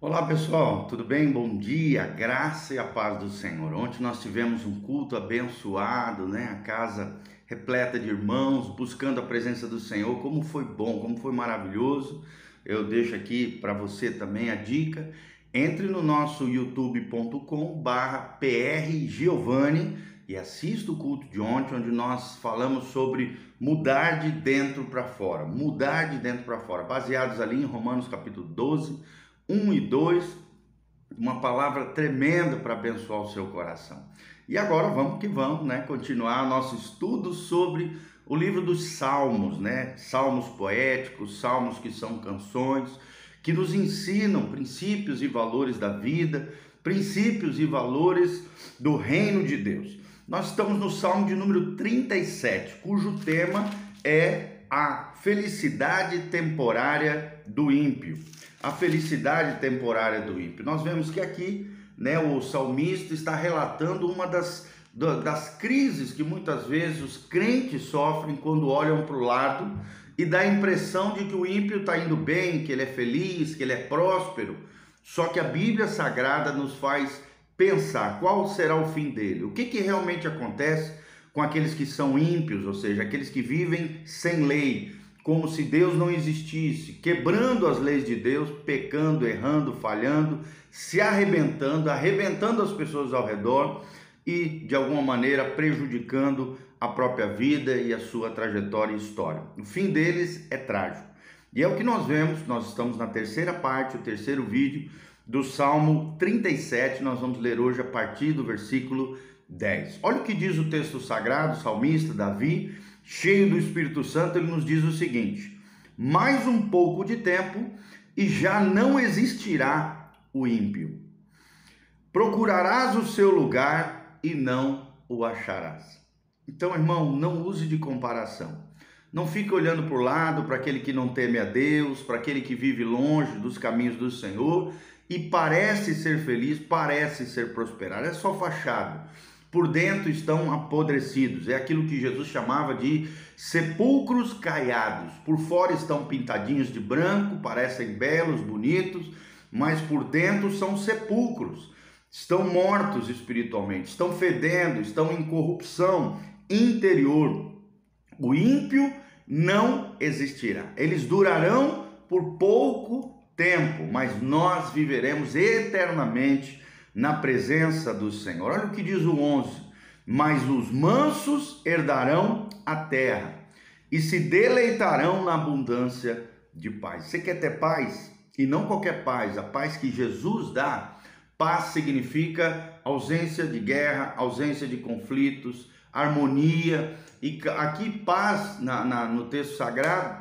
Olá pessoal, tudo bem? Bom dia, graça e a paz do Senhor. Ontem nós tivemos um culto abençoado, né? A casa repleta de irmãos, buscando a presença do Senhor. Como foi bom, como foi maravilhoso. Eu deixo aqui para você também a dica. Entre no nosso youtube.com/barra prgiovanni e assista o culto de ontem, onde nós falamos sobre mudar de dentro para fora, mudar de dentro para fora, baseados ali em Romanos capítulo 12 1 e 2, uma palavra tremenda para abençoar o seu coração. E agora vamos que vamos, né, continuar nosso estudo sobre o livro dos Salmos, né? Salmos poéticos, salmos que são canções que nos ensinam princípios e valores da vida, princípios e valores do reino de Deus. Nós estamos no Salmo de número 37, cujo tema é a felicidade temporária do ímpio a felicidade temporária do ímpio. Nós vemos que aqui, né, o salmista está relatando uma das, das crises que muitas vezes os crentes sofrem quando olham para o lado e dá a impressão de que o ímpio está indo bem, que ele é feliz, que ele é próspero. Só que a Bíblia Sagrada nos faz pensar qual será o fim dele, o que, que realmente acontece com aqueles que são ímpios, ou seja, aqueles que vivem sem lei, como se Deus não existisse, quebrando as leis de Deus, pecando, errando, falhando, se arrebentando, arrebentando as pessoas ao redor e de alguma maneira prejudicando a própria vida e a sua trajetória e história. O fim deles é trágico. E é o que nós vemos, nós estamos na terceira parte, o terceiro vídeo do Salmo 37, nós vamos ler hoje a partir do versículo 10. Olha o que diz o texto sagrado, o salmista Davi, cheio do Espírito Santo, ele nos diz o seguinte: mais um pouco de tempo e já não existirá o ímpio. Procurarás o seu lugar e não o acharás. Então, irmão, não use de comparação. Não fique olhando para o lado, para aquele que não teme a Deus, para aquele que vive longe dos caminhos do Senhor e parece ser feliz, parece ser prosperado. É só fachada por dentro estão apodrecidos. É aquilo que Jesus chamava de sepulcros caiados. Por fora estão pintadinhos de branco, parecem belos, bonitos, mas por dentro são sepulcros. Estão mortos espiritualmente, estão fedendo, estão em corrupção interior. O ímpio não existirá. Eles durarão por pouco tempo, mas nós viveremos eternamente na presença do Senhor. Olha o que diz o 11: Mas os mansos herdarão a terra e se deleitarão na abundância de paz. Você quer ter paz? E não qualquer paz, a paz que Jesus dá. Paz significa ausência de guerra, ausência de conflitos, harmonia. E aqui, paz, na, na, no texto sagrado,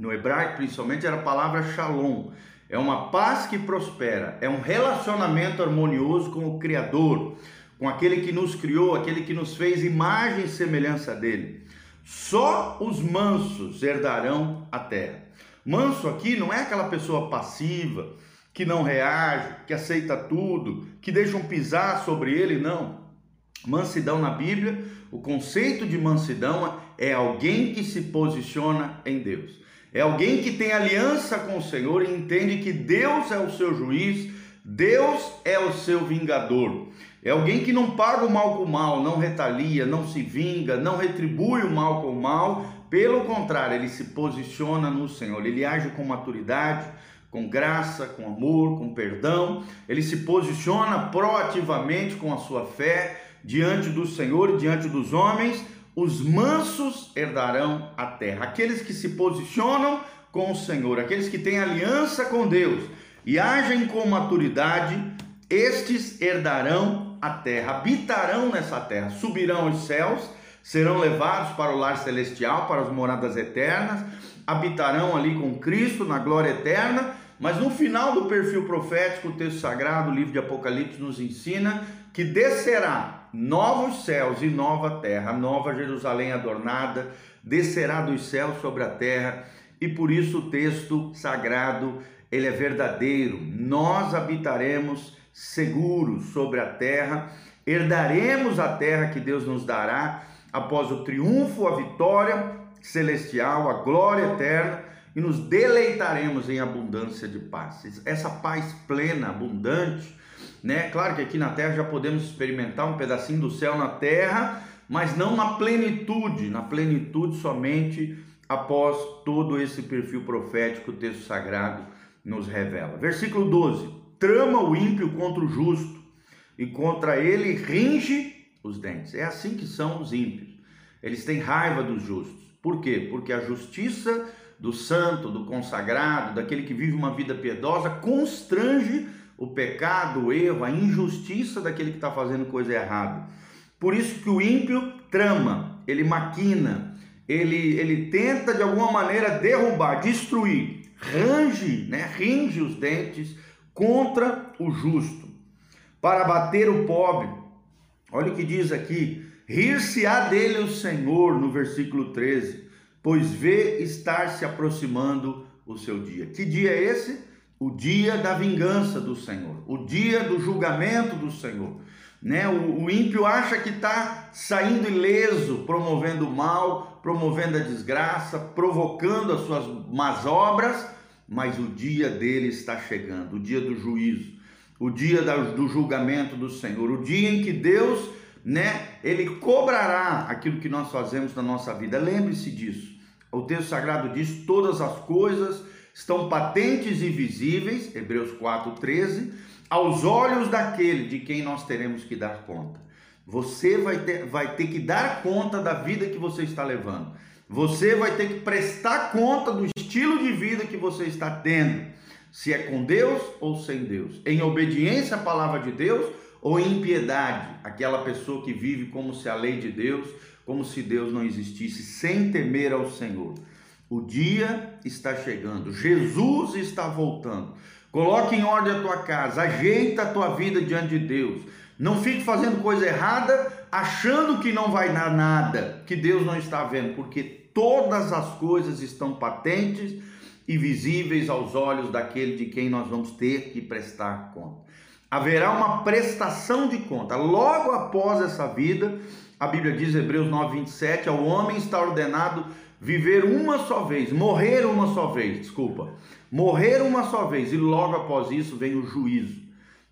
no hebraico principalmente, era a palavra shalom é uma paz que prospera, é um relacionamento harmonioso com o Criador, com aquele que nos criou, aquele que nos fez imagem e semelhança dele. Só os mansos herdarão a terra. Manso aqui não é aquela pessoa passiva, que não reage, que aceita tudo, que deixam pisar sobre ele, não. Mansidão na Bíblia, o conceito de mansidão é alguém que se posiciona em Deus. É alguém que tem aliança com o Senhor e entende que Deus é o seu juiz, Deus é o seu vingador. É alguém que não paga o mal com o mal, não retalia, não se vinga, não retribui o mal com o mal. Pelo contrário, ele se posiciona no Senhor, ele age com maturidade, com graça, com amor, com perdão. Ele se posiciona proativamente com a sua fé diante do Senhor diante dos homens os mansos herdarão a terra. Aqueles que se posicionam com o Senhor, aqueles que têm aliança com Deus e agem com maturidade, estes herdarão a terra, habitarão nessa terra, subirão aos céus, serão levados para o lar celestial, para as moradas eternas, habitarão ali com Cristo na glória eterna. Mas no final do perfil profético, o texto sagrado, o livro de Apocalipse, nos ensina que descerá novos céus e nova terra, nova Jerusalém adornada, descerá dos céus sobre a terra, e por isso o texto sagrado, ele é verdadeiro. Nós habitaremos seguros sobre a terra, herdaremos a terra que Deus nos dará após o triunfo, a vitória celestial, a glória eterna, e nos deleitaremos em abundância de paz. Essa paz plena, abundante, né? Claro que aqui na terra já podemos experimentar um pedacinho do céu na terra, mas não na plenitude, na plenitude somente após todo esse perfil profético o texto sagrado nos revela. Versículo 12: Trama o ímpio contra o justo, e contra ele ringe os dentes. É assim que são os ímpios. Eles têm raiva dos justos. Por quê? Porque a justiça do santo, do consagrado, daquele que vive uma vida piedosa, constrange o pecado, o erro, a injustiça daquele que está fazendo coisa errada. Por isso que o ímpio trama, ele maquina, ele, ele tenta de alguma maneira derrubar, destruir, range, né, ringe os dentes contra o justo, para bater o pobre. Olha o que diz aqui: rir-se-á dele o Senhor, no versículo 13, pois vê estar se aproximando o seu dia. Que dia é esse? O dia da vingança do Senhor, o dia do julgamento do Senhor. Né? O, o ímpio acha que está saindo ileso, promovendo o mal, promovendo a desgraça, provocando as suas más obras, mas o dia dele está chegando, o dia do juízo, o dia do julgamento do Senhor, o dia em que Deus, né, ele cobrará aquilo que nós fazemos na nossa vida. Lembre-se disso. O texto sagrado diz: todas as coisas estão patentes e visíveis, Hebreus 4:13, aos olhos daquele de quem nós teremos que dar conta. Você vai ter, vai ter que dar conta da vida que você está levando. Você vai ter que prestar conta do estilo de vida que você está tendo. Se é com Deus ou sem Deus. Em obediência à palavra de Deus ou em impiedade. Aquela pessoa que vive como se a lei de Deus, como se Deus não existisse, sem temer ao Senhor. O dia está chegando, Jesus está voltando. Coloque em ordem a tua casa, ajeita a tua vida diante de Deus. Não fique fazendo coisa errada, achando que não vai dar nada, que Deus não está vendo, porque todas as coisas estão patentes e visíveis aos olhos daquele de quem nós vamos ter que prestar conta. Haverá uma prestação de conta. Logo após essa vida, a Bíblia diz, Hebreus 9, 27, ao homem está ordenado viver uma só vez, morrer uma só vez, desculpa, morrer uma só vez e logo após isso vem o juízo,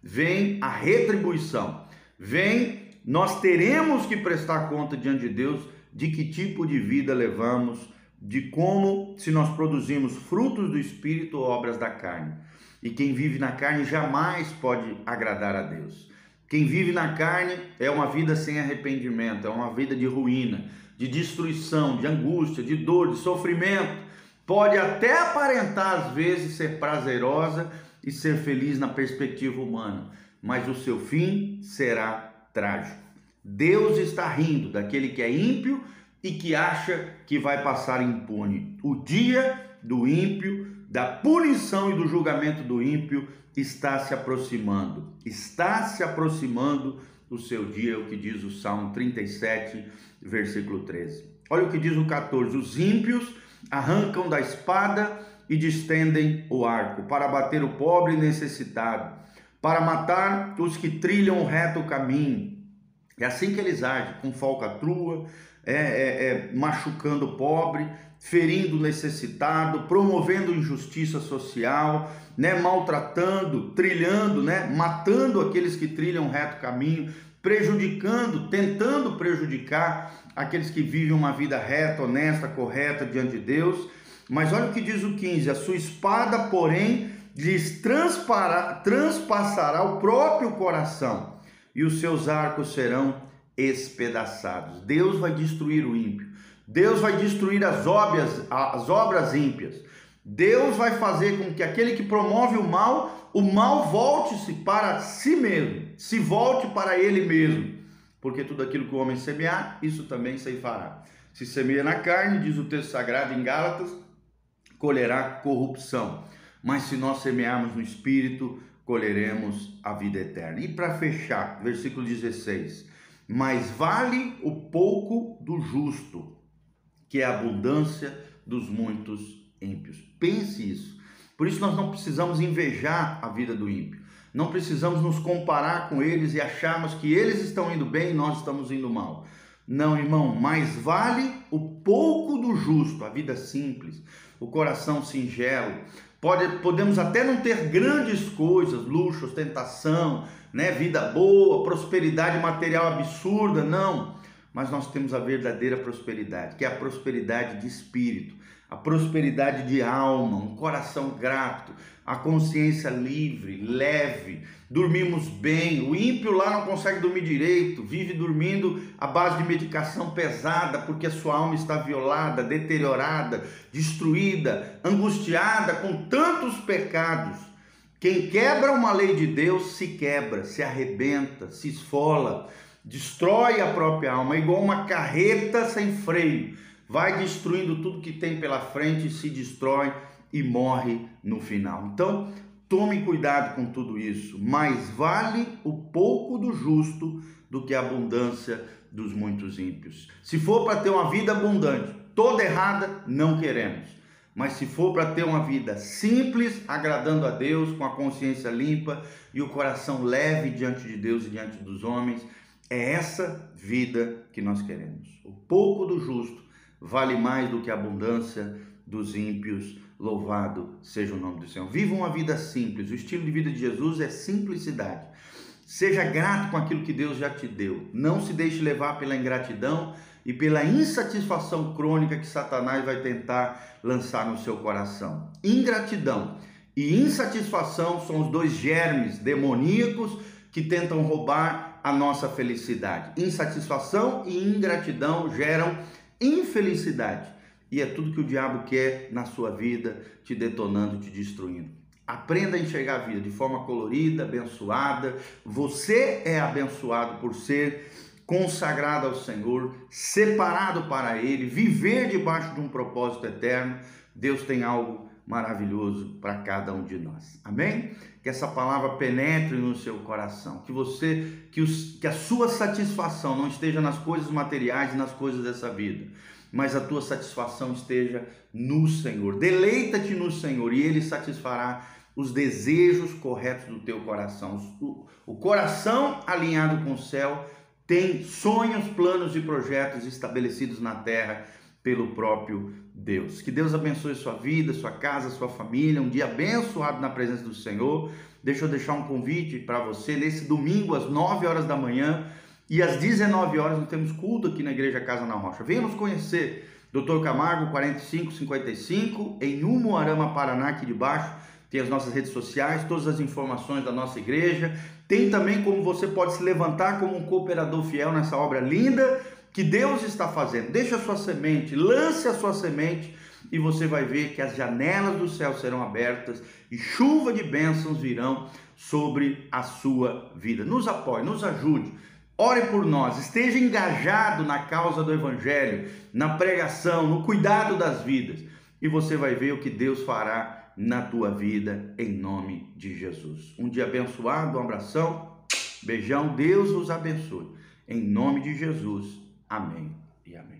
vem a retribuição, vem nós teremos que prestar conta diante de Deus de que tipo de vida levamos, de como se nós produzimos frutos do espírito ou obras da carne. E quem vive na carne jamais pode agradar a Deus. Quem vive na carne é uma vida sem arrependimento, é uma vida de ruína de destruição, de angústia, de dor, de sofrimento. Pode até aparentar às vezes ser prazerosa e ser feliz na perspectiva humana, mas o seu fim será trágico. Deus está rindo daquele que é ímpio e que acha que vai passar impune. O dia do ímpio, da punição e do julgamento do ímpio está se aproximando. Está se aproximando o seu dia, é o que diz o Salmo 37, versículo 13. Olha o que diz o 14: Os ímpios arrancam da espada e distendem o arco, para bater o pobre e necessitado, para matar os que trilham o reto caminho. É assim que eles agem, com falcatrua, é, é, é, machucando o pobre, ferindo o necessitado, promovendo injustiça social, né, maltratando, trilhando, né, matando aqueles que trilham o reto caminho, prejudicando, tentando prejudicar aqueles que vivem uma vida reta, honesta, correta diante de Deus. Mas olha o que diz o 15: a sua espada, porém, lhes transpassará o próprio coração, e os seus arcos serão espedaçados. Deus vai destruir o ímpio. Deus vai destruir as obras, as obras ímpias. Deus vai fazer com que aquele que promove o mal, o mal volte-se para si mesmo, se volte para ele mesmo. Porque tudo aquilo que o homem semear, isso também ceifará. Se semeia na carne, diz o texto sagrado em Gálatas, colherá corrupção. Mas se nós semearmos no espírito, colheremos a vida eterna. E para fechar, versículo 16: Mas vale o pouco do justo, que é a abundância dos muitos ímpios. Pense isso. Por isso nós não precisamos invejar a vida do ímpio. Não precisamos nos comparar com eles e acharmos que eles estão indo bem e nós estamos indo mal. Não, irmão, mais vale o pouco do justo, a vida simples, o coração singelo. Pode, podemos até não ter grandes coisas, luxo, ostentação, né, vida boa, prosperidade material absurda, não. Mas nós temos a verdadeira prosperidade, que é a prosperidade de espírito, a prosperidade de alma, um coração grato, a consciência livre, leve, dormimos bem. O ímpio lá não consegue dormir direito, vive dormindo à base de medicação pesada, porque a sua alma está violada, deteriorada, destruída, angustiada com tantos pecados. Quem quebra uma lei de Deus se quebra, se arrebenta, se esfola, destrói a própria alma, é igual uma carreta sem freio vai destruindo tudo que tem pela frente, se destrói e morre no final. Então, tome cuidado com tudo isso. Mais vale o pouco do justo do que a abundância dos muitos ímpios. Se for para ter uma vida abundante, toda errada, não queremos. Mas se for para ter uma vida simples, agradando a Deus, com a consciência limpa e o coração leve diante de Deus e diante dos homens, é essa vida que nós queremos. O pouco do justo vale mais do que a abundância dos ímpios. Louvado seja o nome do Senhor. Viva uma vida simples. O estilo de vida de Jesus é simplicidade. Seja grato com aquilo que Deus já te deu. Não se deixe levar pela ingratidão e pela insatisfação crônica que Satanás vai tentar lançar no seu coração. Ingratidão e insatisfação são os dois germes demoníacos que tentam roubar a nossa felicidade. Insatisfação e ingratidão geram infelicidade. E é tudo que o diabo quer na sua vida, te detonando, te destruindo. Aprenda a enxergar a vida de forma colorida, abençoada. Você é abençoado por ser consagrado ao Senhor, separado para Ele, viver debaixo de um propósito eterno. Deus tem algo maravilhoso para cada um de nós. Amém? Que essa palavra penetre no seu coração, que você, que, os, que a sua satisfação não esteja nas coisas materiais e nas coisas dessa vida, mas a tua satisfação esteja no Senhor. Deleita-te no Senhor e Ele satisfará os desejos corretos do teu coração. O, coração alinhado com o céu tem sonhos, planos e projetos estabelecidos na terra pelo próprio Deus. Que Deus abençoe sua vida, sua casa, sua família. Um dia abençoado na presença do Senhor. Deixa eu deixar um convite para você nesse domingo às 9 horas da manhã e às 19 horas nós temos culto aqui na Igreja Casa na Rocha. Venha nos conhecer. Doutor Camargo 4555 em Umuarama, Paraná, aqui de baixo. Tem as nossas redes sociais, todas as informações da nossa igreja. Tem também como você pode se levantar como um cooperador fiel nessa obra linda que Deus está fazendo. Deixe a sua semente, lance a sua semente e você vai ver que as janelas do céu serão abertas e chuva de bênçãos virão sobre a sua vida. Nos apoie, nos ajude. Ore por nós, esteja engajado na causa do Evangelho, na pregação, no cuidado das vidas, e você vai ver o que Deus fará na tua vida, em nome de Jesus. Um dia abençoado, um abração, beijão, Deus os abençoe, em nome de Jesus. Amém e amém.